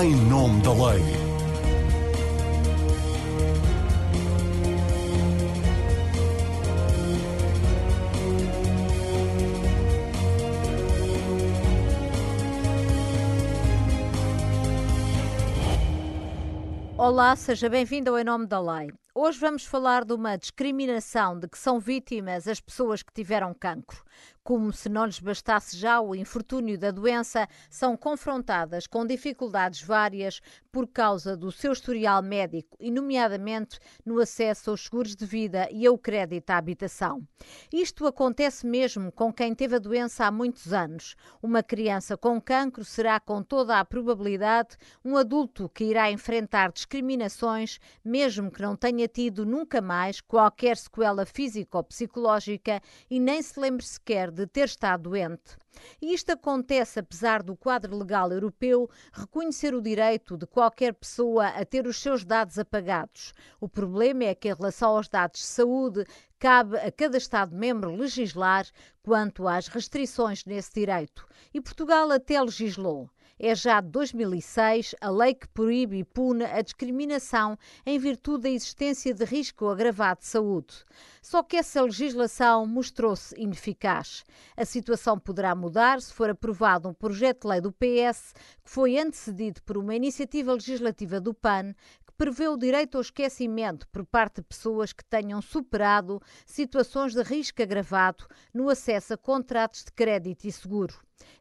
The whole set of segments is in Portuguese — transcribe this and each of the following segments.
em nome da lei. Olá, seja bem-vindo ao Em Nome da Lei. Hoje vamos falar de uma discriminação de que são vítimas as pessoas que tiveram cancro. Como se não lhes bastasse já o infortúnio da doença, são confrontadas com dificuldades várias por causa do seu historial médico e, nomeadamente, no acesso aos seguros de vida e ao crédito à habitação. Isto acontece mesmo com quem teve a doença há muitos anos. Uma criança com cancro será, com toda a probabilidade, um adulto que irá enfrentar discriminações, mesmo que não tenha tido nunca mais qualquer sequela física ou psicológica e nem se lembre sequer de ter estado doente. E isto acontece apesar do quadro legal europeu reconhecer o direito de qualquer pessoa a ter os seus dados apagados. O problema é que, em relação aos dados de saúde, cabe a cada Estado-membro legislar quanto às restrições nesse direito. E Portugal até legislou. É já de 2006 a lei que proíbe e pune a discriminação em virtude da existência de risco agravado de saúde. Só que essa legislação mostrou-se ineficaz. A situação poderá mudar se for aprovado um projeto de lei do PS que foi antecedido por uma iniciativa legislativa do PAN que prevê o direito ao esquecimento por parte de pessoas que tenham superado situações de risco agravado no acesso a contratos de crédito e seguro.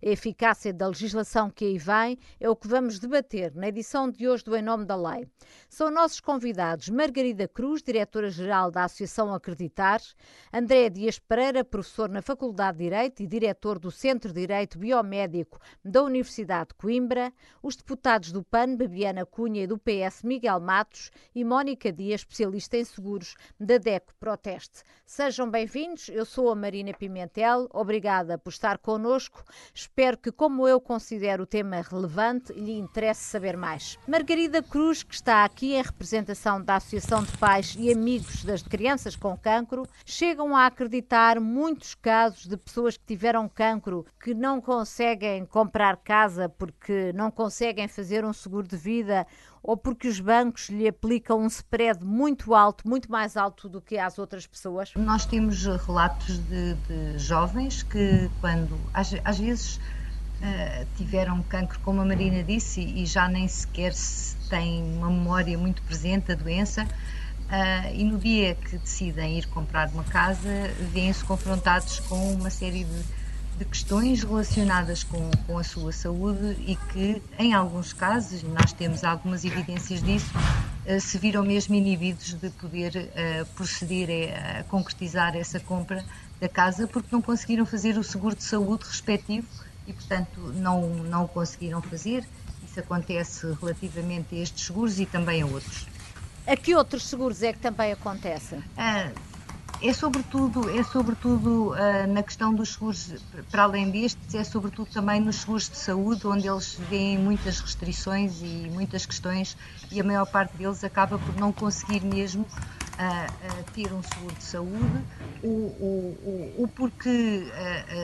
A eficácia da legislação que aí vem é o que vamos debater na edição de hoje do Em Nome da Lei. São nossos convidados Margarida Cruz, diretora-geral da Associação Acreditar, André Dias Pereira, professor na Faculdade de Direito e diretor do Centro de Direito Biomédico da Universidade de Coimbra, os deputados do PAN, Babiana Cunha e do PS, Miguel Matos e Mónica Dias, especialista em seguros da DECO Proteste. Sejam bem-vindos, eu sou a Marina Pimentel, obrigada por estar connosco. Espero que, como eu considero o tema relevante, lhe interesse saber mais. Margarida Cruz, que está aqui em representação da Associação de Pais e Amigos das Crianças com Cancro, chegam a acreditar muitos casos de pessoas que tiveram cancro que não conseguem comprar casa porque não conseguem fazer um seguro de vida ou porque os bancos lhe aplicam um spread muito alto, muito mais alto do que às outras pessoas? Nós temos relatos de, de jovens que, quando às, às vezes uh, tiveram cancro, como a Marina disse, e, já nem sequer se tem uma memória muito presente da doença. Uh, e no dia que decidem ir comprar uma casa, vêm-se confrontados com uma série de de questões relacionadas com, com a sua saúde e que, em alguns casos, nós temos algumas evidências disso, uh, se viram mesmo inibidos de poder uh, proceder a, concretizar essa compra da casa porque não conseguiram fazer o seguro de saúde respectivo e, portanto, não, não o conseguiram fazer. Isso acontece relativamente a estes seguros e também a outros. A que outros seguros é que também acontece? Uh, é sobretudo, é sobretudo uh, na questão dos seguros, para além destes, é sobretudo também nos seguros de saúde, onde eles veem muitas restrições e muitas questões e a maior parte deles acaba por não conseguir mesmo uh, ter um seguro de saúde, o, o, o, o porque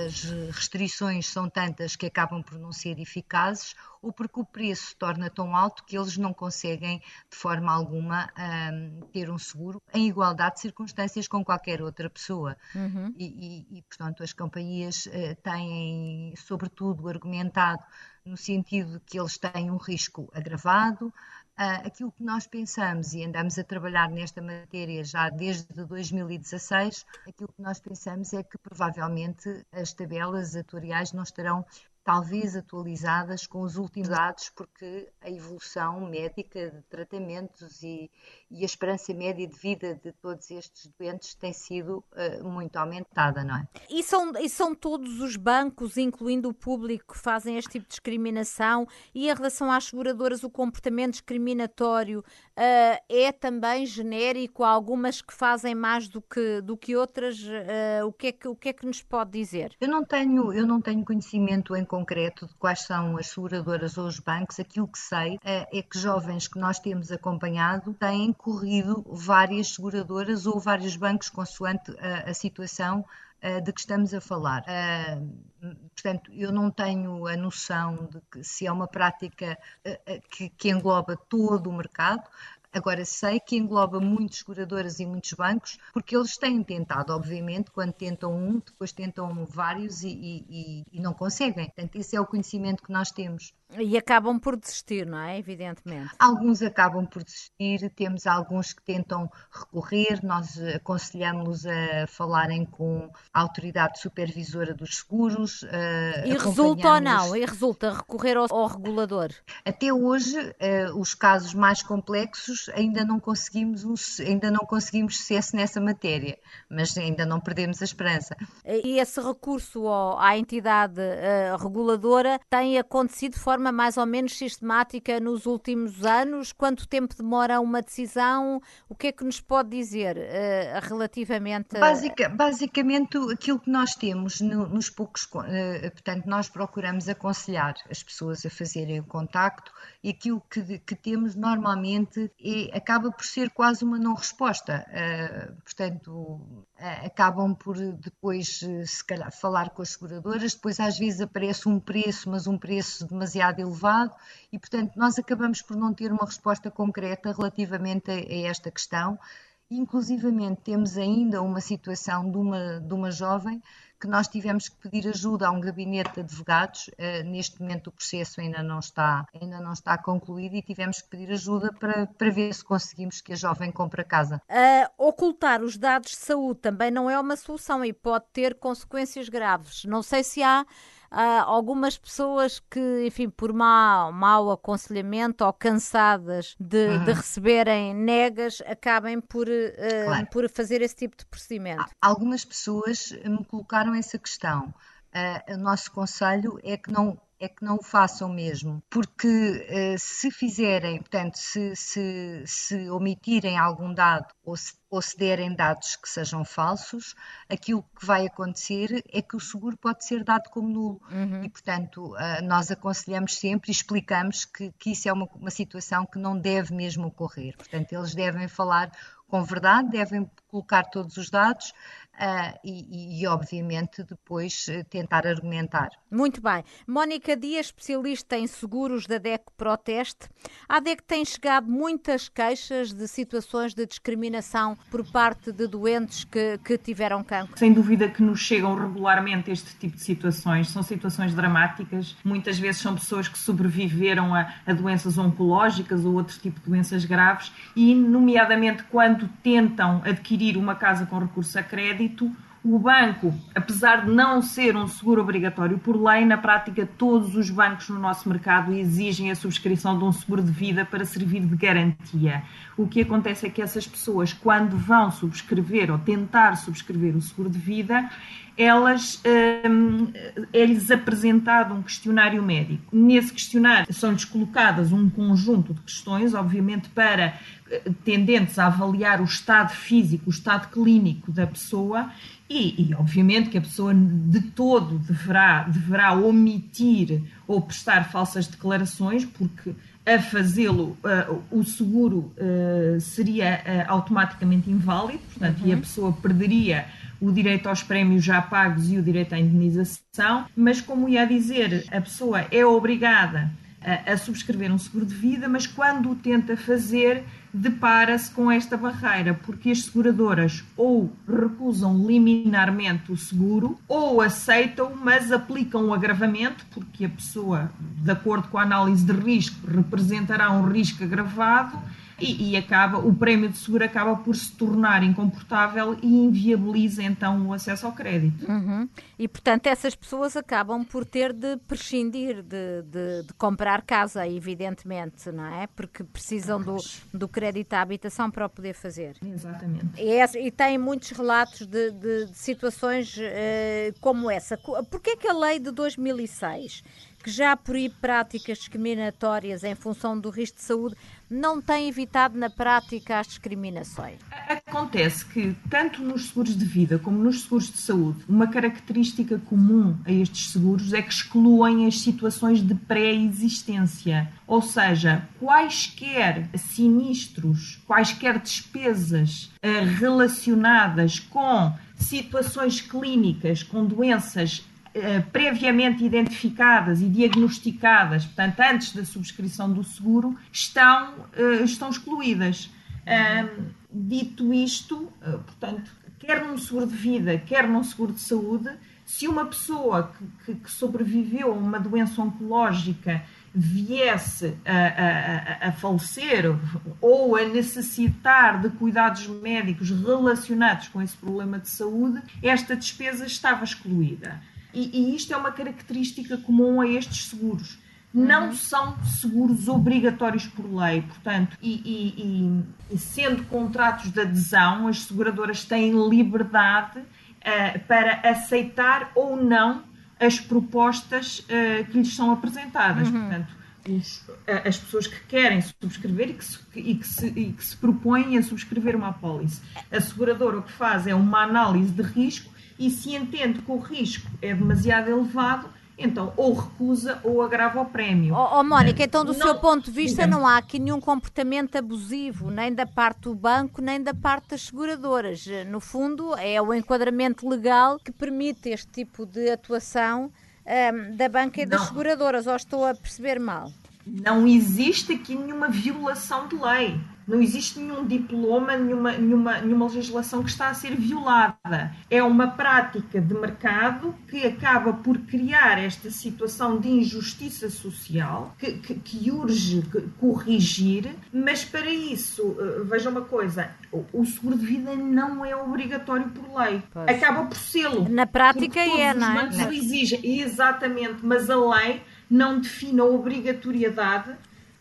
as restrições são tantas que acabam por não ser eficazes, ou porque o preço se torna tão alto que eles não conseguem, de forma alguma, um, ter um seguro em igualdade de circunstâncias com qualquer outra pessoa. Uhum. E, e, e, portanto, as companhias uh, têm, sobretudo, argumentado no sentido de que eles têm um risco agravado. Uh, aquilo que nós pensamos e andamos a trabalhar nesta matéria já desde 2016, aquilo que nós pensamos é que provavelmente as tabelas atuariais não estarão talvez atualizadas com os últimos dados, porque a evolução médica de tratamentos e, e a esperança média de vida de todos estes doentes tem sido uh, muito aumentada, não é? E são, e são todos os bancos, incluindo o público, que fazem este tipo de discriminação e em relação às seguradoras o comportamento discriminatório uh, é também genérico, há algumas que fazem mais do que, do que outras, uh, o, que é que, o que é que nos pode dizer? Eu não tenho, eu não tenho conhecimento em concreto de quais são as seguradoras ou os bancos, aquilo que sei é, é que jovens que nós temos acompanhado têm corrido várias seguradoras ou vários bancos consoante a, a situação uh, de que estamos a falar. Uh, portanto, eu não tenho a noção de que se é uma prática uh, que, que engloba todo o mercado, Agora, sei que engloba muitas seguradoras e muitos bancos, porque eles têm tentado, obviamente, quando tentam um, depois tentam vários e, e, e não conseguem. Portanto, esse é o conhecimento que nós temos. E acabam por desistir, não é? Evidentemente. Alguns acabam por desistir, temos alguns que tentam recorrer, nós aconselhamos a falarem com a autoridade supervisora dos seguros. E resulta ou não? E resulta recorrer ao, ao regulador? Até hoje, uh, os casos mais complexos ainda não conseguimos ainda não conseguimos sucesso nessa matéria, mas ainda não perdemos a esperança. E esse recurso à entidade uh, reguladora tem acontecido de forma forma mais ou menos sistemática nos últimos anos? Quanto tempo demora uma decisão? O que é que nos pode dizer uh, relativamente? Basica, basicamente, aquilo que nós temos no, nos poucos. Uh, portanto, nós procuramos aconselhar as pessoas a fazerem o contacto e aquilo que, que temos normalmente é, acaba por ser quase uma não resposta. Uh, portanto, acabam por depois, se calhar, falar com as seguradoras, depois às vezes aparece um preço, mas um preço demasiado demasiado elevado e, portanto, nós acabamos por não ter uma resposta concreta relativamente a, a esta questão. Inclusivamente, temos ainda uma situação de uma, de uma jovem que nós tivemos que pedir ajuda a um gabinete de advogados. Uh, neste momento o processo ainda não está, ainda não está concluído e tivemos que pedir ajuda para, para ver se conseguimos que a jovem compre a casa. Uh, ocultar os dados de saúde também não é uma solução e pode ter consequências graves. Não sei se há uh, algumas pessoas que, enfim, por mau, mau aconselhamento ou cansadas de, uhum. de receberem negas, acabem por, uh, claro. por fazer esse tipo de procedimento. Algumas pessoas me colocaram essa questão. Uh, o nosso conselho é que não é que não o façam mesmo, porque uh, se fizerem, portanto, se, se, se omitirem algum dado ou se, ou se derem dados que sejam falsos, aquilo que vai acontecer é que o seguro pode ser dado como nulo. Uhum. E, portanto, uh, nós aconselhamos sempre e explicamos que, que isso é uma, uma situação que não deve mesmo ocorrer. Portanto, eles devem falar com verdade, devem colocar todos os dados uh, e, e, obviamente, depois uh, tentar argumentar. Muito bem. Mónica Dias, especialista em seguros da DEC Proteste. A DEC tem chegado muitas queixas de situações de discriminação por parte de doentes que, que tiveram cancro. Sem dúvida que nos chegam regularmente este tipo de situações. São situações dramáticas. Muitas vezes são pessoas que sobreviveram a, a doenças oncológicas ou outro tipo de doenças graves e, nomeadamente, quando tentam adquirir uma casa com recurso a crédito, o banco, apesar de não ser um seguro obrigatório por lei, na prática todos os bancos no nosso mercado exigem a subscrição de um seguro de vida para servir de garantia. O que acontece é que essas pessoas, quando vão subscrever ou tentar subscrever o seguro de vida, elas hum, é-lhes apresentado um questionário médico. Nesse questionário são-lhes colocadas um conjunto de questões, obviamente para eh, tendentes a avaliar o estado físico, o estado clínico da pessoa e, e, obviamente que a pessoa de todo deverá, deverá omitir ou prestar falsas declarações, porque a fazê-lo uh, o seguro uh, seria uh, automaticamente inválido, portanto, uhum. e a pessoa perderia o direito aos prémios já pagos e o direito à indenização, mas como ia dizer, a pessoa é obrigada a, a subscrever um seguro de vida, mas quando o tenta fazer, depara-se com esta barreira, porque as seguradoras ou recusam liminarmente o seguro ou aceitam, mas aplicam o agravamento, porque a pessoa, de acordo com a análise de risco, representará um risco agravado e, e, acaba, o prémio de seguro acaba por se tornar incomportável e inviabiliza então o acesso ao crédito. Uhum. E portanto essas pessoas acabam por ter de prescindir de, de, de, comprar casa, evidentemente, não é? Porque precisam do, do crédito à habitação para o poder fazer. Exatamente. E, é, e tem muitos relatos de, de situações uh, como essa. Porquê que a lei de 2006 que já aí práticas discriminatórias em função do risco de saúde não têm evitado na prática as discriminações? Acontece que, tanto nos seguros de vida como nos seguros de saúde, uma característica comum a estes seguros é que excluem as situações de pré-existência. Ou seja, quaisquer sinistros, quaisquer despesas eh, relacionadas com situações clínicas, com doenças eh, previamente identificadas e diagnosticadas, portanto, antes da subscrição do seguro, estão, uh, estão excluídas. dito isto, uh, portanto, quer num seguro de vida, quer num seguro de saúde, se uma pessoa que, que, que sobreviveu a uma doença oncológica viesse a, a, a, falecer ou a necessitar de cuidados médicos relacionados com esse problema de saúde, esta despesa estava excluída e, e isto é uma característica comum a estes seguros não uhum. são seguros obrigatórios por lei, portanto, e, e, e, sendo contratos de adesão, as seguradoras têm liberdade uh, para aceitar ou não as propostas uh, que lhes são apresentadas. Uhum. Portanto, os, uh, as pessoas que querem subscrever e que, se, e, que se, e que se propõem a subscrever uma apólice. A seguradora o que faz é uma análise de risco e se entende que o risco é demasiado elevado, então ou recusa ou agrava o prémio. Oh, oh Mónica, então do não, seu ponto de vista digamos, não há aqui nenhum comportamento abusivo, nem da parte do banco, nem da parte das seguradoras. No fundo, é o enquadramento legal que permite este tipo de atuação um, da banca e das não, seguradoras, ou estou a perceber mal? Não existe aqui nenhuma violação de lei não existe nenhum diploma, nenhuma, nenhuma, nenhuma legislação que está a ser violada. É uma prática de mercado que acaba por criar esta situação de injustiça social que, que, que urge corrigir, mas para isso, eh, veja uma coisa, o seguro de vida não é obrigatório por lei. Pois. Acaba por sê-lo. Na prática é, não é? Não. exigem, exatamente, mas a lei não define a obrigatoriedade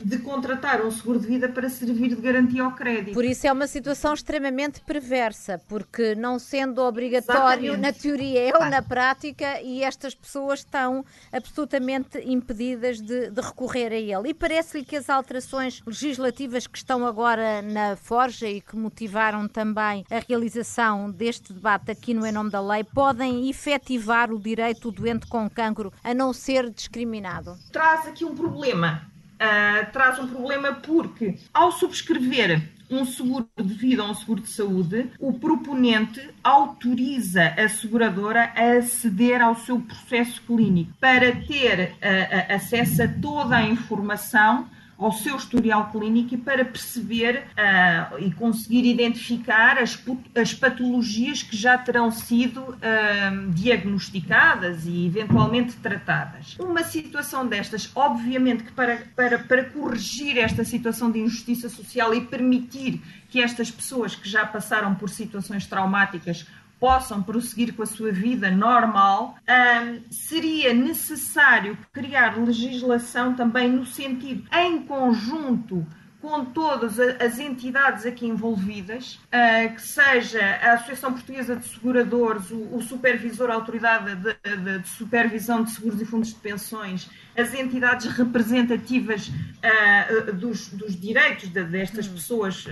de contratar um seguro de vida para servir de garantia ao crédito. Por isso é uma situação extremamente perversa, porque não sendo obrigatório Exatamente. na teoria é ou na prática, e estas pessoas estão absolutamente impedidas de, de recorrer a ele. E parece-lhe que as alterações legislativas que estão agora na Forja e que motivaram também a realização deste debate aqui no Em Nome da Lei podem efetivar o direito do doente com cancro a não ser discriminado? Traz aqui um problema uh, traz um problema porque, ao subscrever um seguro de vida ou um seguro de saúde, o proponente autoriza a seguradora a aceder ao seu processo clínico. Para ter uh, acesso a toda a informação ao seu historial clínico e para perceber uh, e conseguir identificar as, as, patologias que já terão sido uh, diagnosticadas e eventualmente tratadas. Uma situação destas, obviamente que para, para, para corrigir esta situação de injustiça social e permitir que estas pessoas que já passaram por situações traumáticas possam prosseguir com a sua vida normal, um, seria necessário criar legislação também no sentido, em conjunto com todas as entidades aqui envolvidas, uh, que seja a Associação Portuguesa de Seguradores, o, o Supervisor, a Autoridade de, de, de, Supervisão de Seguros e Fundos de Pensões, as entidades representativas uh, dos, dos, direitos de, destas hum. pessoas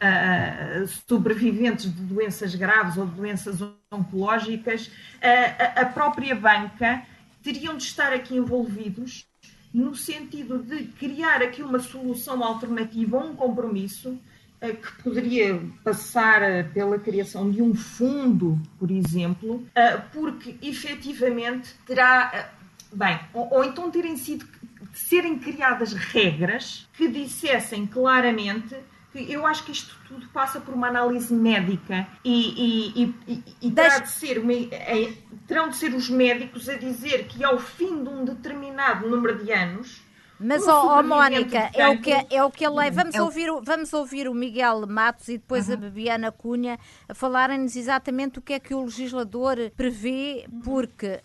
uh, sobreviventes de doenças graves ou de doenças oncológicas, uh, a própria banca teriam de estar aqui envolvidos no sentido de criar aqui uma solução alternativa, um compromisso uh, que poderia passar pela criação de um fundo, por exemplo, porque efetivamente terá, bem, ou, ou então terem sido serem criadas regras que dissessem claramente eu acho que isto tudo passa por uma análise médica e, e, e, e terá de ser uma, é, terão de ser os médicos a dizer que ao fim de um determinado número de anos mas, ó oh, Mónica, é o, que, é o que a lei. Vamos, é ouvir, vamos ouvir o Miguel Matos e depois uhum. a Bebiana Cunha a falarem-nos exatamente o que é que o legislador prevê, porque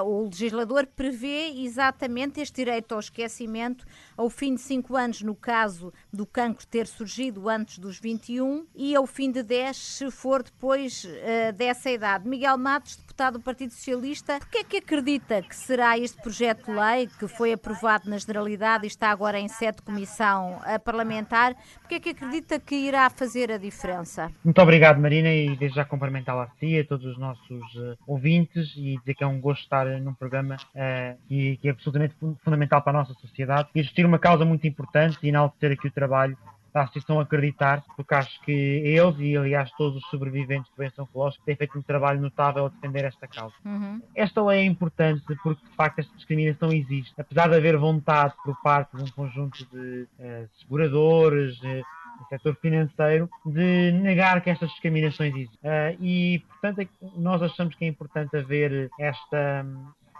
uh, o legislador prevê exatamente este direito ao esquecimento ao fim de 5 anos, no caso do cancro ter surgido antes dos 21, e ao fim de 10, se for depois uh, dessa idade. Miguel Matos, deputado do Partido Socialista. Porquê é que acredita que será este projeto de lei, que foi aprovado na Generalidade e está agora em sede de comissão parlamentar, porquê é que acredita que irá fazer a diferença? Muito obrigado, Marina, e desde já cumprimentá-la a si, a todos os nossos uh, ouvintes e dizer que é um gosto estar num programa uh, que, que, é absolutamente fundamental para a nossa sociedade e existir uma causa muito importante e enaltecer aqui o trabalho da Associação Acreditar, porque acho que eles e, aliás, todos os sobreviventes de doença oncológica têm feito um trabalho notável a defender esta causa. Uhum. Esta lei é importante porque, de facto, esta discriminação existe. Apesar de haver vontade por parte de um conjunto de uh, seguradores, uh, do setor financeiro, de negar que estas discriminações existem. Uh, e, portanto, é nós achamos que é importante haver esta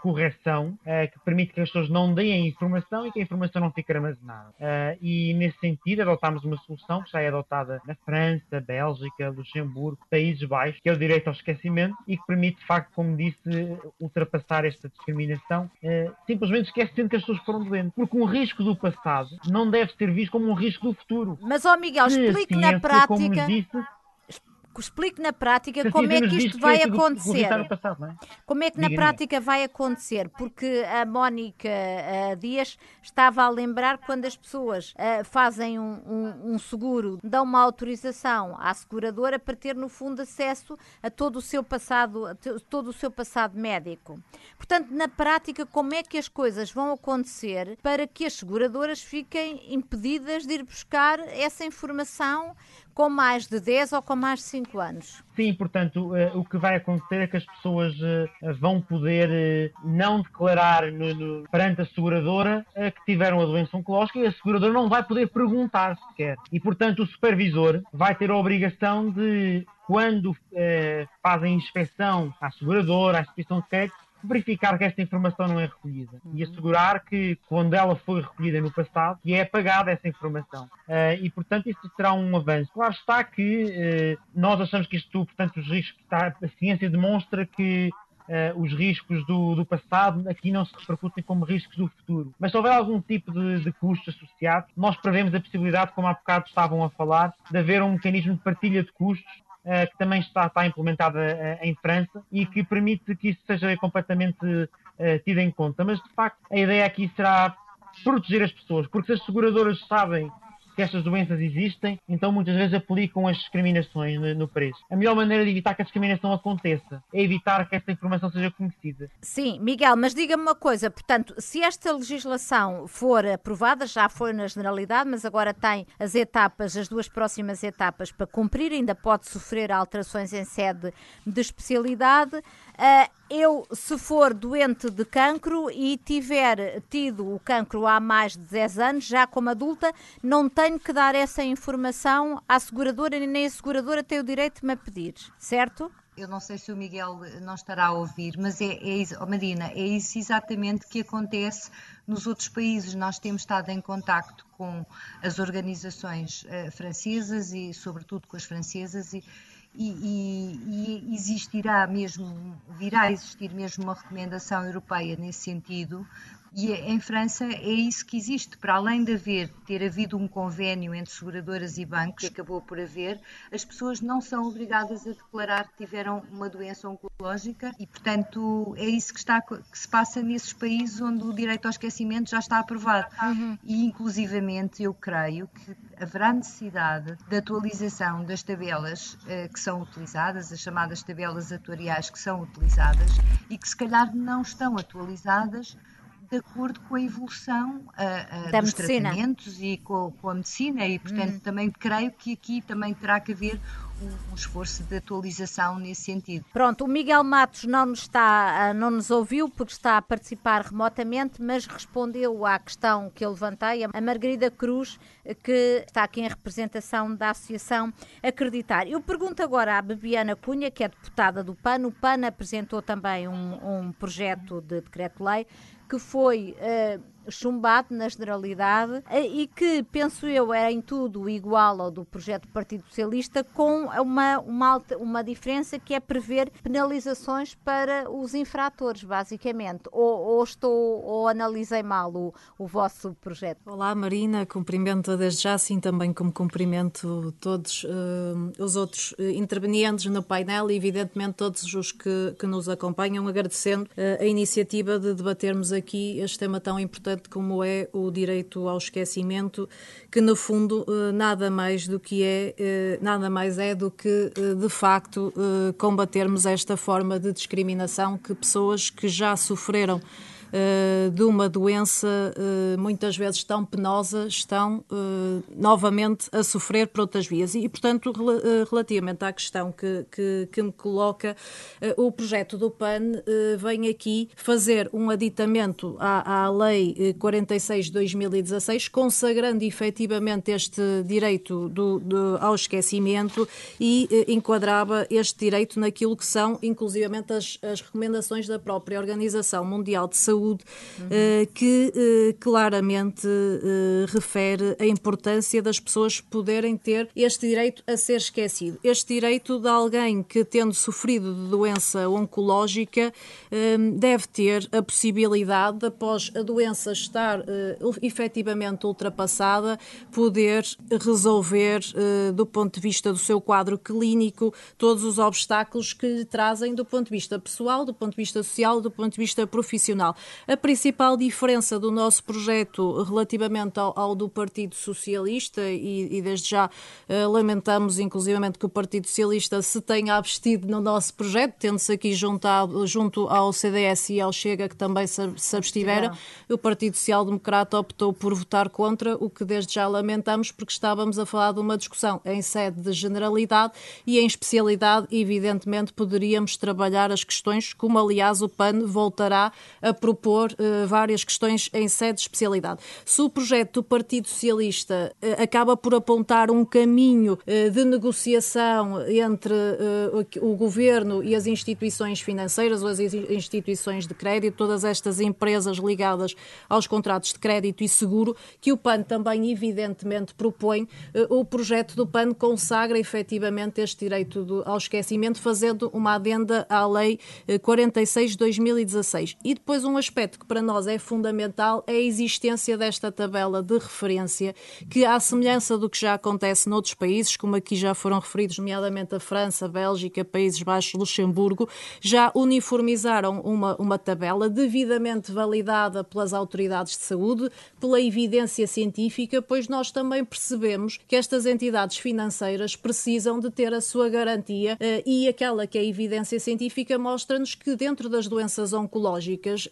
correção uh, que permite que as pessoas não deem a informação e que a informação não fique armazenada. Uh, e nesse sentido adotámos uma solução que já é adotada na França, Bélgica, Luxemburgo, Países Baixos, que é o direito ao esquecimento e que permite, de facto, como disse, ultrapassar esta discriminação, uh, simplesmente esquecendo que as pessoas foram doentes. Porque um risco do passado não deve ser visto como um risco do futuro. Mas, ó oh Miguel, explique na prática. Como disse, explique na prática como é que isto vai acontecer. Passado, é? Como é que na prática vai acontecer? Porque a Mónica uh, Dias estava a lembrar quando as pessoas uh, fazem um, um, um, seguro, dão uma autorização à seguradora para ter no fundo acesso a todo o seu passado, todo o seu passado médico. Portanto, na prática, como é que as coisas vão acontecer para que as seguradoras fiquem impedidas de ir buscar essa informação com mais de 10 ou com mais de 5 anos. Sim, portanto, uh, o que vai acontecer é que as pessoas uh, vão poder uh, não declarar no, no, perante a seguradora que tiveram a doença oncológica e a seguradora não vai poder perguntar sequer. E, portanto, o supervisor vai ter a obrigação de, quando fazem inspeção à seguradora, à instituição de crédito, verificar que esta informação não é recolhida uhum. e assegurar que, quando ela foi recolhida no passado, que é apagada essa informação. Uh, e, portanto, isso será um avanço. Claro está que uh, nós achamos que isto, portanto, os riscos, está, a ciência demonstra que Uh, os riscos do, do, passado aqui não se repercutem como riscos do futuro. Mas se houver algum tipo de, de custo associado, nós prevemos a possibilidade, como há bocado estavam a falar, de haver um mecanismo de partilha de custos que também está, está implementada eh, em França e que permite que isso seja completamente uh, tido em conta. Mas, de facto, a ideia aqui será proteger as pessoas, porque se as seguradoras sabem que estas doenças existem, então muitas vezes aplicam as discriminações no preço. A melhor maneira de evitar que a discriminação aconteça é evitar que esta informação seja conhecida. Sim, Miguel, mas diga-me uma coisa, portanto, se esta legislação for aprovada, já foi na generalidade, mas agora tem as etapas, as duas próximas etapas para cumprir, ainda pode sofrer alterações em sede de especialidade. Uh, eu, se for doente de cancro e tiver tido o cancro há mais de 10 anos, já como adulta, não tenho que dar essa informação à seguradora, nem a seguradora tem o direito de me pedir, certo? Eu não sei se o Miguel não estará a ouvir, mas é, é oh Marina, é isso exatamente que acontece nos outros países. Nós temos estado em contacto com as organizações uh, francesas e, sobretudo, com as francesas e, e, e, existirá mesmo, virá a existir mesmo uma recomendação europeia nesse sentido, e em França é isso que existe. Para além de haver, ter havido um convênio entre seguradoras e bancos, que acabou por haver, as pessoas não são obrigadas a declarar que tiveram uma doença oncológica e, portanto, é isso que, está, que se passa nesses países onde o direito ao esquecimento já está aprovado. Uhum. E, inclusivamente, eu creio que haverá necessidade de atualização das tabelas uh, que são utilizadas, as chamadas tabelas atuariais que são utilizadas e que, se calhar, não estão atualizadas de acordo com a evolução uh, uh, dos medicina. tratamentos e com, com, a medicina e portanto hum. também creio que aqui também terá que haver um, um, esforço de atualização nesse sentido. Pronto, o Miguel Matos não nos está, não nos ouviu porque está a participar remotamente, mas respondeu à questão que eu levantei. A Margarida Cruz, que está aqui em representação da Associação Acreditar. Eu pergunto agora à Bebiana Cunha, que é deputada do PAN. O PAN apresentou também um, um projeto de decreto-lei que foi uh, chumbado na generalidade e que, penso eu, era em tudo igual ao do projeto do Partido Socialista, com uma, uma, uma diferença que é prever penalizações para os infratores, basicamente. Ou, ou estou, ou analisei mal o, o vosso projeto. Olá, Marina, cumprimento desde já, assim também como cumprimento todos uh, os outros uh, intervenientes no painel e, evidentemente, todos os que, que nos acompanham, agradecendo uh, a iniciativa de debatermos aqui este tema tão importante como é o direito ao esquecimento, que no fundo nada mais do que é, nada mais é do que de facto combatermos esta forma de discriminação que pessoas que já sofreram uh, de uma doença uh, muitas vezes tão penosa estão uh, novamente a sofrer por outras vias. E, portanto, rel relativamente à questão que, que, que me coloca, o projeto do PAN vem aqui fazer um aditamento à, à Lei 46 de 2016, consagrando efetivamente este direito do, do, ao esquecimento e enquadrava este direito naquilo que são, inclusivamente, as, as recomendações da própria Organização Mundial de Saúde saúde, uhum. que eh, claramente eh, refere a importância das pessoas poderem ter este direito a ser esquecido. Este direito de alguém que, tendo sofrido de doença oncológica, deve ter a possibilidade, após a doença estar efetivamente ultrapassada, poder resolver, do ponto de vista do seu quadro clínico, todos os obstáculos que lhe trazem do ponto de vista pessoal, do ponto de vista social, do ponto de vista profissional. A principal diferença do nosso projeto relativamente ao, ao do Partido Socialista, e, e desde já uh, lamentamos inclusivamente que o Partido Socialista se tenha abstido no nosso projeto, tendo-se aqui juntado, junto ao CDS e ao Chega, que também se, se abstiveram, o Partido Social Democrata optou por votar contra, o que desde já lamentamos, porque estávamos a falar de uma discussão em sede de generalidade e em especialidade, evidentemente, poderíamos trabalhar as questões, como aliás o PAN voltará a propor propor uh, várias questões em sede de especialidade. Se o projeto do Partido Socialista uh, acaba por apontar um caminho uh, de negociação entre o governo e as instituições financeiras ou as instituições de crédito, todas estas empresas ligadas aos contratos de crédito e seguro, que o PAN também evidentemente propõe, o projeto do PAN consagra efetivamente este direito do, ao esquecimento, fazendo uma adenda à Lei 46 de 2016. E depois um aspecto que para nós é fundamental é a existência desta tabela de referência, que, à semelhança do que já acontece noutros países, como aqui já foram referidos, nomeadamente a França, a Bélgica, Países Baixos, Luxemburgo, já uniformizaram uma, uma tabela devidamente validada pelas autoridades de saúde, pela evidência científica, pois nós também percebemos que estas entidades financeiras precisam de ter a sua garantia uh, e aquela que é a evidência científica mostra-nos que dentro das doenças oncológicas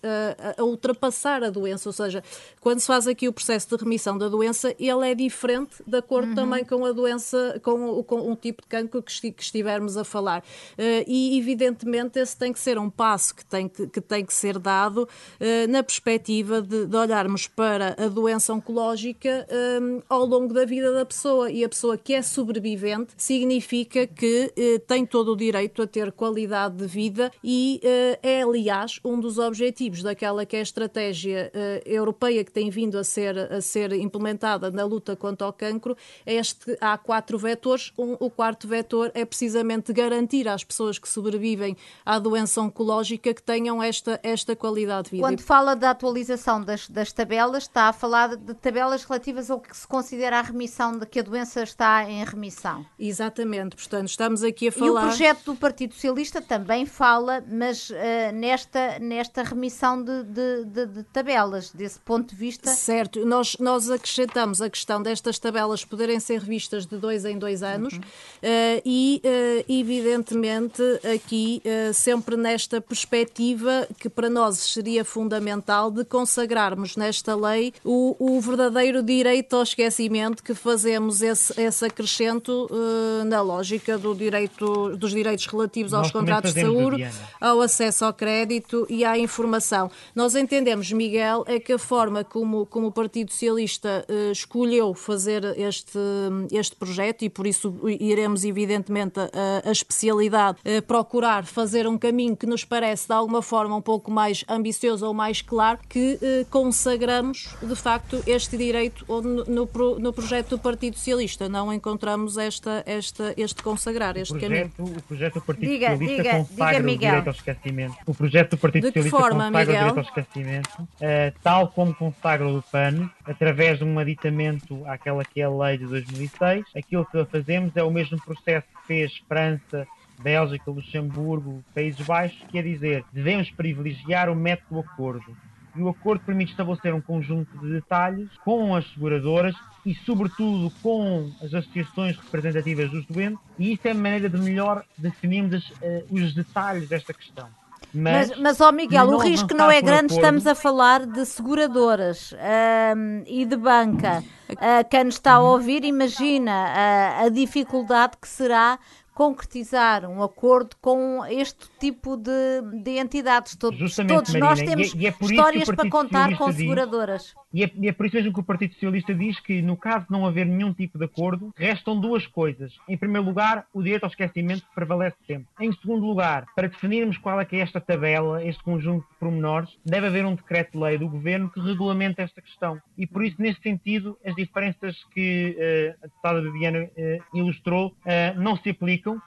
a, ultrapassar a doença, ou seja, quando se faz aqui o processo de remissão da doença, ele é diferente de acordo uhum. também com a doença, com, com um tipo de cancro que, que estivermos a falar. Uh, e, evidentemente, esse tem que ser um passo que tem que, que, tem que ser dado uh, na perspectiva de, de, olharmos para a doença oncológica um, ao longo da vida da pessoa. E a pessoa que é sobrevivente significa que uh, tem todo o direito a ter qualidade de vida e é, aliás, um dos objetivos daquela que é a estratégia uh, europeia que tem vindo a ser, a ser implementada na luta contra o cancro, este, há quatro vetores. Um, o quarto vetor é precisamente garantir às pessoas que sobrevivem à doença oncológica que tenham esta, esta qualidade de vida. Quando fala da atualização das, das tabelas, está a falar de tabelas relativas ao que se considera a remissão, de que a doença está em remissão. Exatamente, portanto, estamos aqui a falar. E o projeto do Partido Socialista também fala, mas uh, nesta, nesta remissão questão de, de, de, de, tabelas, desse ponto de vista. Certo, nós, nós acrescentamos a questão destas tabelas poderem ser revistas de dois em dois anos uhum. uh, e, uh, evidentemente, aqui uh, sempre nesta perspectiva que para nós seria fundamental de consagrarmos nesta lei o, o verdadeiro direito ao esquecimento que fazemos esse, esse acrescento na lógica do direito, dos direitos relativos aos contratos de saúde, ao acesso ao crédito e à informação questão. Nós entendemos, Miguel, é que a forma como, como o Partido Socialista uh, escolheu fazer este, este projeto, e por isso iremos, evidentemente, a, a especialidade, uh, procurar fazer um caminho que nos parece, de alguma forma, um pouco mais ambicioso ou mais claro, que uh, consagramos, de facto, este direito no, no, no, projeto do Partido Socialista. Não encontramos esta, esta, este consagrar, este o projeto, caminho. O projeto do Partido diga, Socialista diga, consagra diga, o direito ao esquecimento. O projeto do Partido Socialista forma, consagra Miguel? ao esquecimento, uh, tal como consagra o PAN, através de um aditamento àquela que é a lei de 2006. Aquilo que fazemos é o mesmo processo que fez França, Bélgica, Luxemburgo, Países Baixos, que é dizer, devemos privilegiar o método do acordo. E o acordo permite estabelecer um conjunto de detalhes com as seguradoras e, sobretudo, com as associações representativas dos doentes, e isso é a maneira de melhor definirmos uh, os detalhes desta questão. Mas, mas, mas ó Miguel, o risco não é grande, acordo. estamos a falar de seguradoras um, e de banca. Uh, quem nos está a ouvir, imagina uh, a dificuldade que será concretizar um acordo com este tipo de, de entidades. Todos, todos Marina, nós temos e é, e é histórias para contar com seguradoras. e, é, e é, por isso mesmo que o Partido Socialista diz que, no caso de não haver nenhum tipo de acordo, restam duas coisas. Em primeiro lugar, o direito ao esquecimento prevalece sempre. Em segundo lugar, para definirmos qual é que é esta tabela, este conjunto de pormenores, deve haver um decreto-lei do Governo que regulamente esta questão. E por isso, nesse sentido, as diferenças que uh, a deputada Viviana uh, ilustrou uh, não se aplicam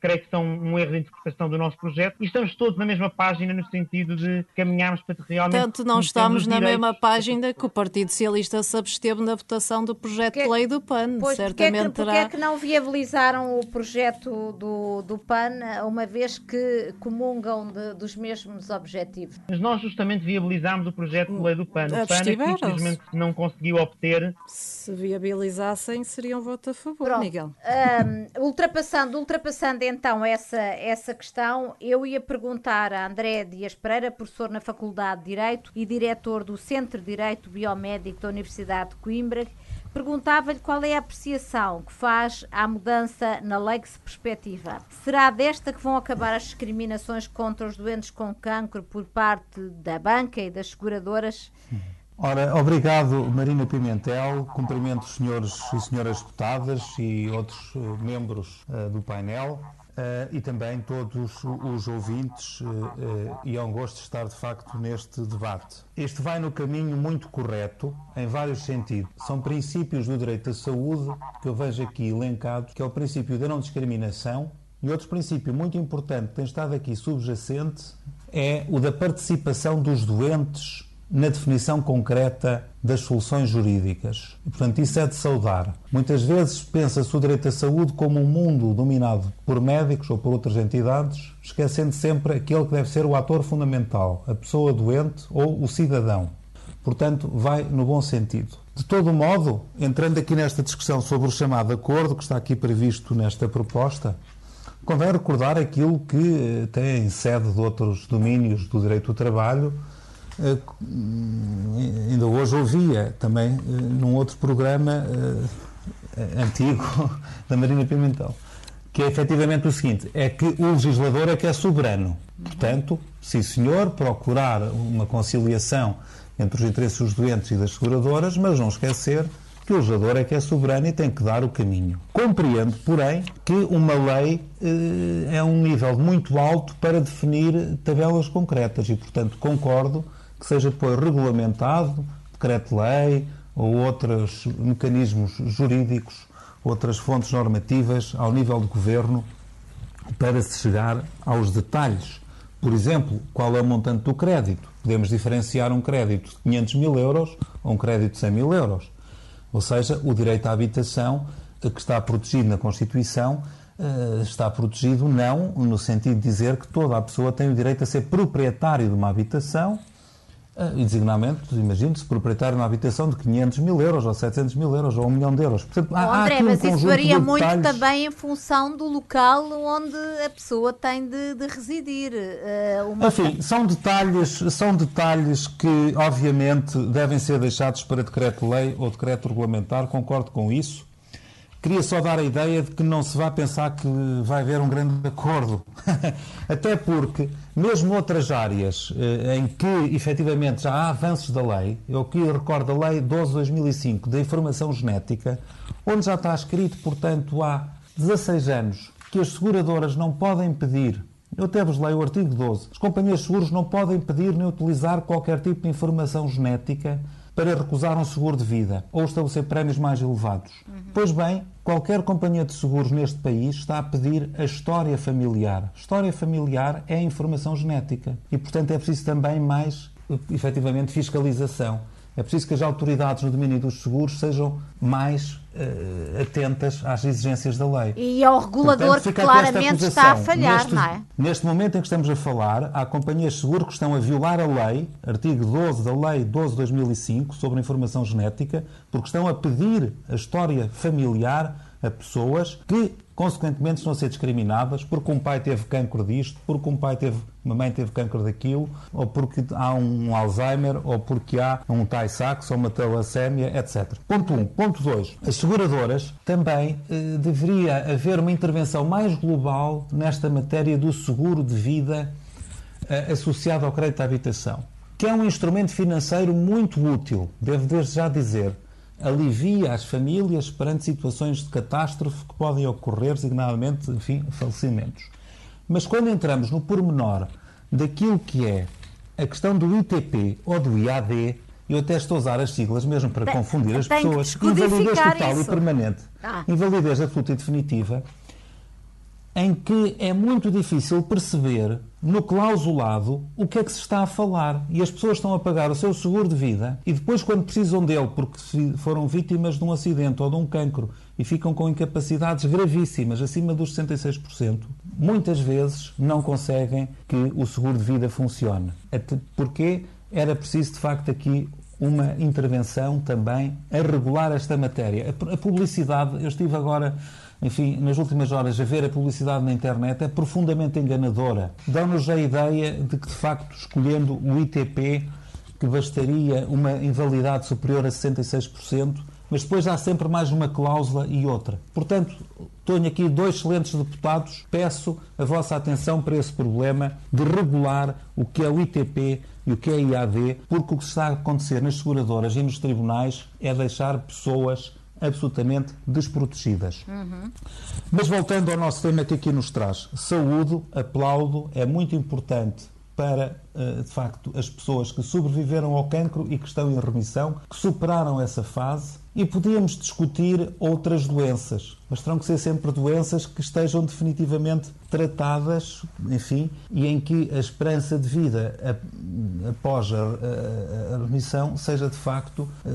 creio que são um erro de interpretação do nosso projeto e estamos todos na mesma página no sentido de caminharmos para realmente. Tanto não estamos na mesma página que o Partido Socialista se absteve na votação do projeto de lei do PAN. Pois, Certamente porque é, que, porque é que não viabilizaram o projeto do, do PAN, uma vez que comungam de, dos mesmos objetivos? Mas nós justamente viabilizámos o projeto de lei do PAN. O PAN é que, infelizmente não conseguiu obter. Se viabilizassem, seria um voto a favor, Pronto. Miguel. Um, ultrapassando ultrapassando, ultrapassando então essa, essa questão, eu ia perguntar a André Dias Pereira, professor na Faculdade de Direito e diretor do Centro de Direito Biomédico da Universidade de Coimbra, perguntava-lhe qual é a apreciação que faz à mudança na lei que se perspectiva. Será desta que vão acabar as discriminações contra os doentes com cancro por parte da banca e das seguradoras? Ora, obrigado Marina Pimentel, cumprimento os senhores e senhoras deputadas e outros uh, membros uh, do painel uh, e também todos os ouvintes e é um gosto estar de facto neste debate. Este vai no caminho muito correto, em vários sentidos. São princípios do direito à saúde que eu vejo aqui elencados, que é o princípio da não discriminação e outro princípio muito importante que tem estado aqui subjacente é o da participação dos doentes na definição concreta das soluções jurídicas. E, portanto, isso é de saudar. Muitas vezes pensa-se o direito à saúde como um mundo dominado por médicos ou por outras entidades, esquecendo sempre aquele que deve ser o ator fundamental, a pessoa doente ou o cidadão. Portanto, vai no bom sentido. De todo modo, entrando aqui nesta discussão sobre o chamado acordo que está aqui previsto nesta proposta, convém recordar aquilo que eh, tem sede de outros domínios do direito do trabalho, ainda hoje ouvia também eh, num outro programa eh, antigo da Marina Pimentel, que é efetivamente o seguinte: é que o legislador é que é soberano. Portanto, sim senhor, procurar uma conciliação entre os interesses dos doentes e das seguradoras, mas não esquecer que o legislador é que é soberano e tem que dar o caminho. Compreendo, porém, que uma lei eh, é um nível muito alto para definir tabelas concretas e, portanto, concordo que seja depois regulamentado, decreto-lei ou outros mecanismos jurídicos, outras fontes normativas ao nível do governo para se chegar aos detalhes. Por exemplo, qual é o montante do crédito? Podemos diferenciar um crédito de 500 mil euros ou um crédito de 100 mil euros. Ou seja, o direito à habitação, que está protegido na Constituição, eh, está protegido não no sentido de dizer que toda a pessoa tem o direito a ser proprietário de uma habitação e designadamente, imagine-se, proprietário de uma habitação de 500 mil euros, ou 700 mil euros, ou 1 milhão de euros. Portanto, há, André, há um mas isso varia muito também em função do local onde a pessoa tem de, de residir. Uh, uma... Enfim, são detalhes, são detalhes que, obviamente, devem ser deixados para decreto-lei ou decreto regulamentar, concordo com isso. Queria só dar a ideia de que não se vá pensar que vai haver um grande acordo. Até porque, mesmo outras áreas eh, em que efetivamente já há avanços da lei, eu aqui recordo a Lei 12-2005 da Informação Genética, onde já está escrito, portanto, há 16 anos, que as seguradoras não podem pedir eu até vos leio o artigo 12. As companhias de seguros não podem pedir nem utilizar qualquer tipo de informação genética para recusar um seguro de vida ou estabelecer prémios mais elevados. Uhum. Pois bem, qualquer companhia de seguros neste país está a pedir a história familiar. História familiar é informação genética e, portanto, é preciso também mais, efetivamente, fiscalização. É preciso que as autoridades no domínio dos seguros sejam mais uh, atentas às exigências da lei. E ao regulador Portanto, que claramente está a falhar, neste, não é? Neste momento em que estamos a falar, há companhias de seguro que estão a violar a lei, artigo 12 da Lei 12 de 2005, sobre a informação genética, porque estão a pedir a história familiar a pessoas que consequentemente estão a ser discriminadas porque um pai teve cancro disto, porque um pai teve, uma mãe teve cancro daquilo, ou porque há um Alzheimer, ou porque há um Tay-Sachs, ou uma talassémia, etc. Ponto 1. Um. Ponto 2. As seguradoras também eh, deveria haver uma intervenção mais global nesta matéria do seguro de vida eh, associado ao crédito à habitação, que é um instrumento financeiro muito útil, devo desde já dizer alivia as famílias perante situações de catástrofe que podem ocorrer, designadamente, enfim, falecimentos. Mas quando entramos no pormenor daquilo que é a questão do ITP ou do IAD, eu até estou a usar as siglas mesmo para tem, confundir as pessoas, invalidez total isso. e permanente, ah. invalidez absoluta e definitiva, em que é muito difícil perceber no clausulado o que é que se está a falar. E as pessoas estão a pagar o seu seguro de vida e depois, quando precisam dele, porque foram vítimas de um acidente ou de um cancro e ficam com incapacidades gravíssimas, acima dos 66%, muitas vezes não conseguem que o seguro de vida funcione. Até porque era preciso, de facto, aqui uma intervenção também a regular esta matéria. A publicidade, eu estive agora enfim, nas últimas horas, a ver a publicidade na internet é profundamente enganadora. Dão-nos a ideia de que, de facto, escolhendo o ITP, que bastaria uma invalidade superior a 66%, mas depois há sempre mais uma cláusula e outra. Portanto, tenho aqui dois excelentes deputados, peço a vossa atenção para esse problema de regular o que é o ITP e o que é IAD, porque o que está a acontecer nas seguradoras e nos tribunais é deixar pessoas absolutamente desprotegidas. Uhum. Mas voltando ao nosso tema que aqui nos traz, saúde, aplaudo, é muito importante para, eh, de facto, as pessoas que sobreviveram ao cancro e que estão em remissão, que superaram essa fase e podíamos discutir outras doenças, mas terão que ser sempre doenças que estejam definitivamente tratadas, enfim, e em que a esperança de vida após a, remissão seja de facto eh,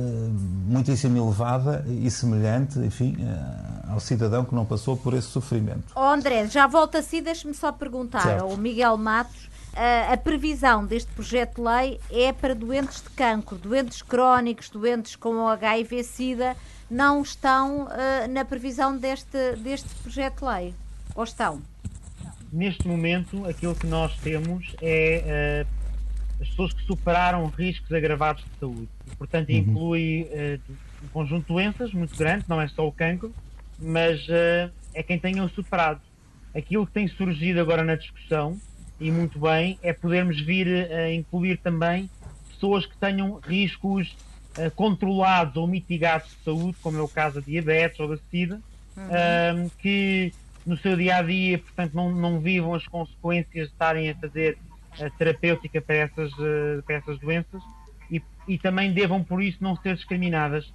muitíssimo elevada e semelhante, enfim, eh, ao cidadão que não passou por esse sofrimento. Oh André, já volto a si, deixe-me só perguntar certo. ao Miguel Matos a, a previsão deste projeto de lei é para doentes de cancro, doentes crónicos, doentes com HIV-Sida, não estão uh, na previsão deste, deste projeto de lei? Ou estão? Neste momento, aquilo que nós temos é uh, as pessoas que superaram riscos agravados de saúde. E, portanto, uhum. inclui uh, um conjunto de doenças muito grande, não é só o cancro, mas é quem tenham superado. Aquilo que tem surgido agora na discussão e muito bem, é podermos vir a incluir também pessoas que tenham riscos uh, controlados ou mitigados de saúde, como é o caso da diabetes ou da SIDA, uhum. uh, que no seu dia a dia, portanto, não, não vivam as consequências de estarem a fazer uh, terapêutica para essas, para essas doenças e, e, também devam, por isso, não ser discriminadas.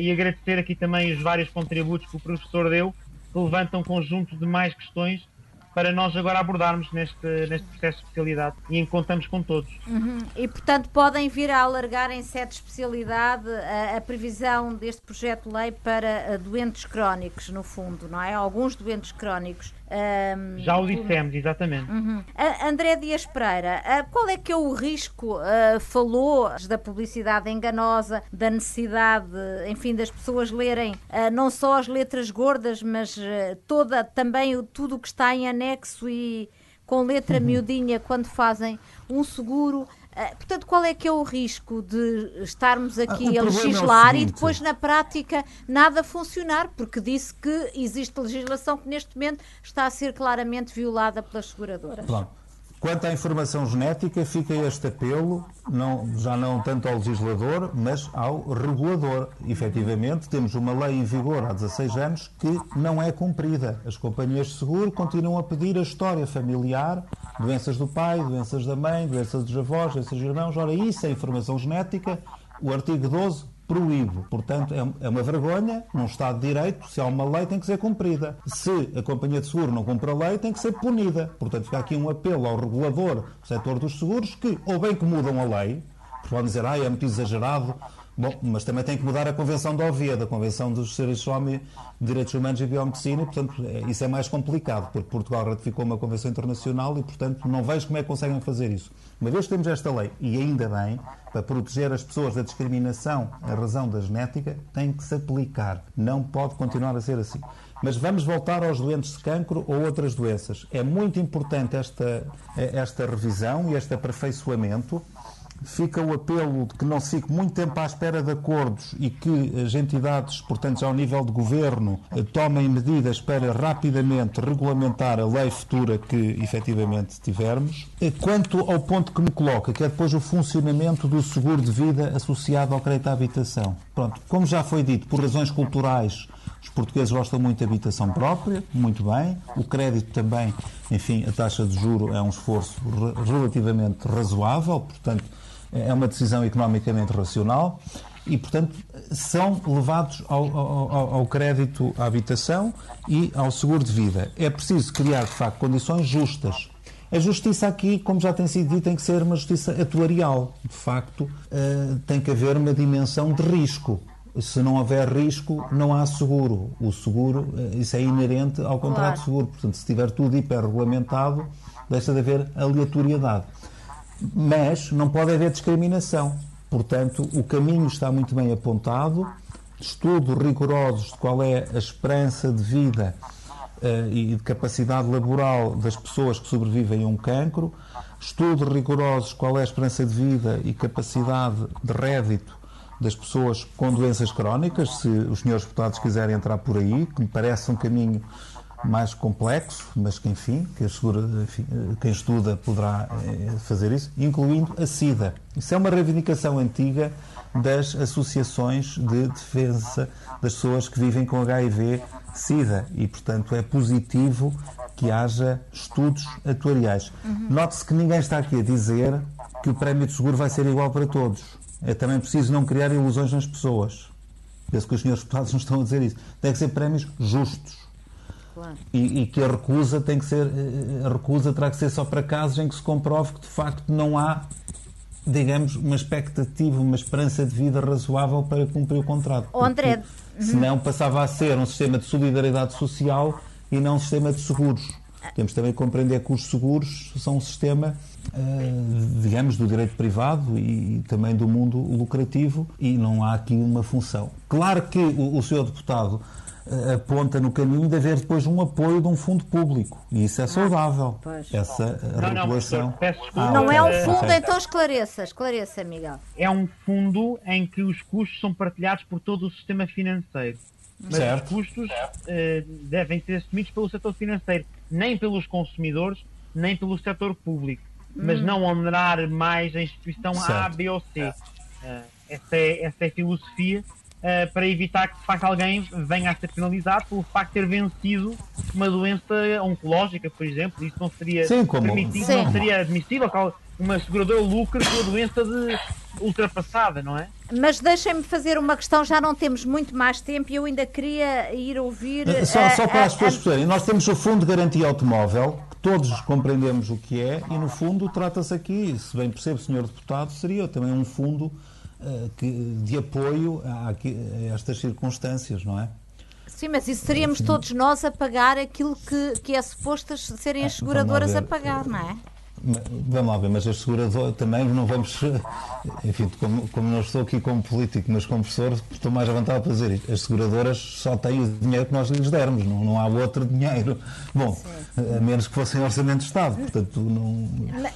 e agradecer aqui também os vários contributos que o professor deu, que levantam um conjunto de mais questões para nós agora abordarmos neste, neste processo de especialidade e encontramos com todos. Uhum. E, portanto, podem vir a alargar em sete especialidade a, a previsão deste projeto de lei para uh, doentes crónicos, no fundo, não é? Alguns doentes crónicos. Um, Já o dissemos, exatamente. Uhum. André Dias Pereira, uh, qual é que é o risco? Uh, falou da publicidade enganosa, da necessidade, enfim, das pessoas lerem uh, não só as letras gordas, mas toda também tudo o que está em anexo e com letra uhum. miudinha quando fazem um seguro. Uh, portanto, qual é que é o risco de estarmos aqui ah, a legislar é e depois na prática nada funcionar? Porque disse que existe legislação que neste momento está a ser claramente violada pelas seguradoras. Pronto. Quanto à informação genética, fica este apelo, não, já não tanto ao legislador, mas ao regulador. Efetivamente, temos uma lei em vigor há 16 anos que não é cumprida. As companhias de seguro continuam a pedir a história familiar, doenças do pai, doenças da mãe, doenças dos avós, doenças dos irmãos. Ora, isso é informação genética. O artigo 12 proíbe. Portanto, é, é uma vergonha, num Estado de Direito, se há uma lei tem que ser cumprida. Se a companhia de seguro não cumpre a lei, tem que ser punida. Portanto, fica aqui um apelo ao regulador do setor dos seguros que, ou bem que mudam a lei, porque podem dizer, ah, é muito exagerado, Bom, mas também tem que mudar a Convenção da Oviedo, a Convenção dos Seres Homem, Direitos Humanos e Biomedicina, e, portanto, é, isso é mais complicado, porque Portugal ratificou uma Convenção Internacional e, portanto, não vejo como é que conseguem fazer isso. Uma vez que temos esta lei, e ainda bem, para proteger as pessoas da discriminação em razão da genética, tem que se aplicar. Não pode continuar a ser assim. Mas vamos voltar aos doentes de cancro ou outras doenças. É muito importante esta, esta revisão e este aperfeiçoamento fica o apelo de que não se fique muito tempo à espera de acordos e que as entidades, portanto, ao nível de governo, eh, tomem medidas para rapidamente regulamentar a lei futura que efetivamente tivermos. Quanto ao ponto que me coloca, que é depois o funcionamento do seguro de vida associado ao crédito à habitação. Pronto, como já foi dito, por razões culturais, os portugueses gostam muito de habitação própria, muito bem. O crédito também, enfim, a taxa de juro é um esforço relativamente razoável, portanto, é uma decisão economicamente racional e, portanto, são levados ao, ao, ao, crédito à habitação e ao seguro de vida. É preciso criar, de facto, condições justas. A justiça aqui, como já tem sido dito, tem que ser uma justiça atuarial. De facto, uh, tem que haver uma dimensão de risco. Se não houver risco, não há seguro. O seguro, uh, isso é inerente ao contrato claro. de seguro. Portanto, se estiver tudo hiperregulamentado, deixa de haver aleatoriedade mas não pode haver discriminação. Portanto, o caminho está muito bem apontado, estudos rigorosos de qual é a esperança de vida uh, e de capacidade laboral das pessoas que sobrevivem a um cancro, estudos rigorosos qual é a esperança de vida e capacidade de rédito das pessoas com doenças crónicas, se os senhores deputados quiserem entrar por aí, que me parece um caminho mais complexo, mas que, enfim, que segura, enfim, quem estuda poderá eh, fazer isso, incluindo a SIDA. Isso é uma reivindicação antiga das associações de defesa das pessoas que vivem com HIV-SIDA e, portanto, é positivo que haja estudos atuariais. Uhum. Note-se que ninguém está aqui a dizer que o prémio de seguro vai ser igual para todos. É também preciso não criar ilusões nas pessoas. Penso que os senhores deputados não estão a dizer isso. Tem que ser prémios justos Claro. E, e, que a recusa tem que ser eh, a recusa terá que ser só para casos em que se comprove que de facto não há digamos uma expectativa uma esperança de vida razoável para cumprir o contrato o André senão passava a ser um sistema de solidariedade social e não um sistema de seguros temos também que compreender que os seguros são um sistema Uh, digamos, do direito privado e, também do mundo lucrativo e não há aqui uma função. Claro que o, o senhor deputado aponta no caminho de haver depois um apoio de um fundo público. E isso é ah, saudável. Ah, essa não, regulação. Não, ah, não é um fundo, então esclareça, esclareça, Miguel. É um fundo em que os custos são partilhados por todo o sistema financeiro. Mas certo. os custos uh, devem ser assumidos pelo setor financeiro, nem pelos consumidores, nem pelo setor público. Mas hum. não onerar mais a instituição certo. A, B ou C. Uh, essa, é, essa é a filosofia uh, para evitar que de facto alguém venha a ser penalizado pelo facto de ter vencido uma doença oncológica, por exemplo. Isso não seria Sim, como... permitido, Sim. não seria admissível uma seguradora lucre com a doença de ultrapassada, não é? Mas deixem-me fazer uma questão, já não temos muito mais tempo e eu ainda queria ir ouvir. Eh, só, só para as pessoas perceberem, nós temos o Fundo de Garantia Automóvel, que todos compreendemos o que é, e no fundo trata-se aqui, se bem percebe, Sr. Deputado, seria também um fundo de apoio a, estas circunstâncias, não é? Sim, mas isso seríamos todos nós a pagar aquilo que, que é suposto serem as ah, seguradoras a pagar, não é? Vamos lá ver, mas as seguradoras também não vamos. Enfim, como, como não estou aqui como político, mas como professor, estou mais à vontade para dizer isto. As seguradoras só têm o dinheiro que nós lhes dermos, não, não há outro dinheiro. Bom, Sim. a menos que fossem orçamento de Estado, portanto, não.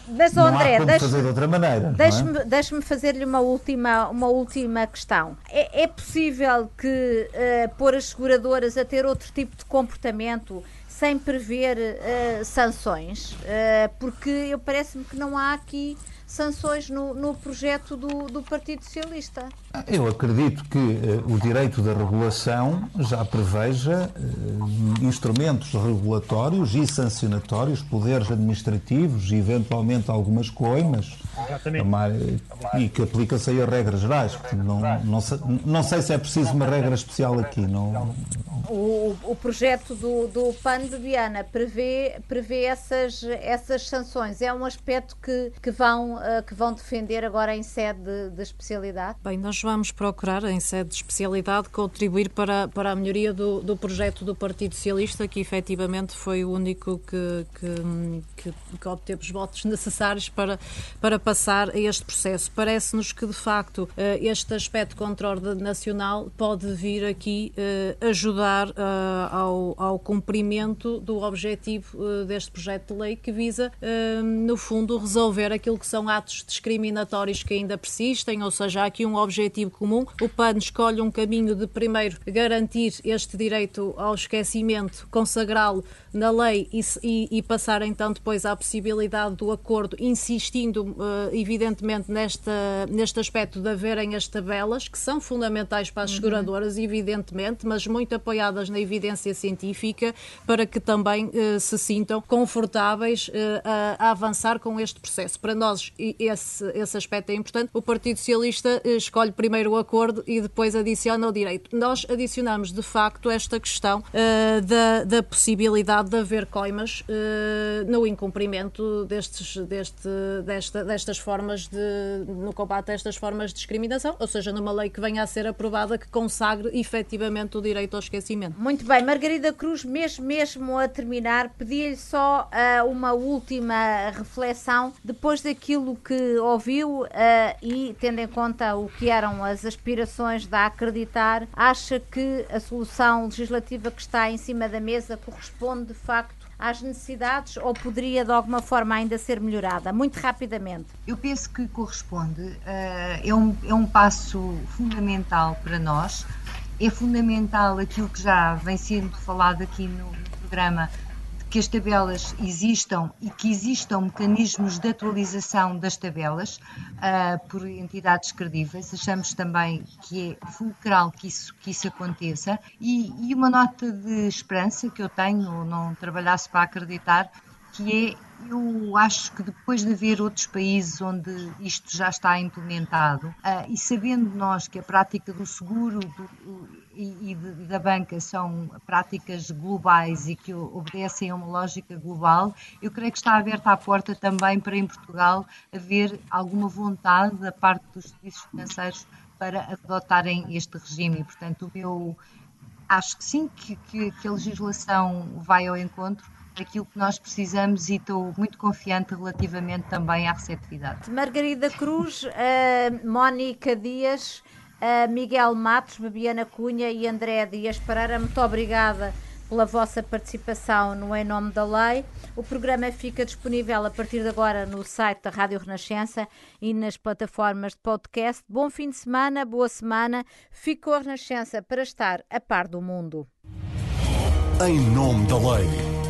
Mas, não André, há como fazer de outra maneira. É? Deixe-me é? deixe fazer-lhe uma última, uma última questão. É, é possível que uh, pôr as seguradoras a ter outro tipo de comportamento? Sem prever uh, sanções, uh, porque eu parece-me que não há aqui sanções no, no projeto do, do, Partido Socialista. Eu acredito que uh, o direito da regulação já preveja instrumentos regulatórios e sancionatórios, poderes administrativos e eventualmente algumas coimas, tomar, e que aplica-se aí a regras gerais. Não, não, sei, não, sei, se é preciso uma regra especial aqui. Não... O, o projeto do, do PAN de Viana prevê, prevê essas, essas sanções. É um aspecto que, que vão uh, que vão defender agora em sede de, de, especialidade? Bem, nós vamos procurar, em sede de especialidade, contribuir para, para a melhoria do, do projeto do Partido Socialista, que efetivamente foi o único que, que, que, que obteve os votos necessários para, para passar este processo. Parece-nos que, de facto, eh, este aspecto contra a ordem nacional pode vir aqui eh, ajudar eh, ao, ao cumprimento do objetivo deste projeto de lei que visa, no fundo, resolver aquilo que são atos discriminatórios que ainda persistem, ou seja, há aqui um objetivo comum. O PAN escolhe um caminho de primeiro garantir este direito ao esquecimento, consagrá-lo na lei e, e, e, passar então depois à possibilidade do acordo, insistindo evidentemente nesta, neste aspecto de haverem as tabelas, que são fundamentais para as uhum. seguradoras, evidentemente, mas muito apoiadas na evidência científica, para que também uh, se sintam confortáveis uh, a, a avançar com este processo. Para nós, esse, esse aspecto é importante. O Partido Socialista eh, escolhe primeiro o acordo e depois adiciona o direito. Nós adicionamos, de facto, esta questão uh, da, da possibilidade de haver coimas uh, no incumprimento destes, deste, desta, destas formas de. no combate a estas formas de discriminação, ou seja, numa lei que venha a ser aprovada que consagre efetivamente o direito ao esquecimento. Muito bem, Margarida Cruz, mesmo, mesmo a terminar, pedi-lhe só uh, uma última reflexão depois daquilo aquilo que ouviu uh, e tendo em conta o que eram as aspirações da acreditar, acha que a solução legislativa que está em cima da mesa corresponde de facto às necessidades ou poderia de alguma forma ainda ser melhorada? Muito rapidamente. Eu penso que corresponde. Uh, é, um, é um passo fundamental para nós. É fundamental aquilo que já vem sendo falado aqui no programa que as tabelas existam e que existam mecanismos de atualização das tabelas uh, por entidades credíveis. Achamos também que é fulcral que isso, que isso aconteça. E, e uma nota de esperança que eu tenho, não trabalhasse para acreditar, que é eu acho que depois de haver outros países onde isto já está implementado uh, e sabendo nós que a prática do seguro e, da banca são práticas globais e que obedecem a uma lógica global, eu creio que está aberta a porta também para em Portugal haver alguma vontade da parte dos serviços financeiros para adotarem este regime. Portanto, eu acho que sim, que, que, que a legislação vai ao encontro aquilo que nós precisamos e estou muito confiante relativamente também à receptividade. Margarida Cruz, uh, Mónica Dias, uh, Miguel Matos, Babiana Cunha e André Dias Pereira, muito obrigada pela vossa participação no Em Nome da Lei. O programa fica disponível a partir de agora no site da Rádio Renascença e nas plataformas de podcast. Bom fim de semana, boa semana. Fico a Renascença para estar a par do mundo. Em Nome da Lei.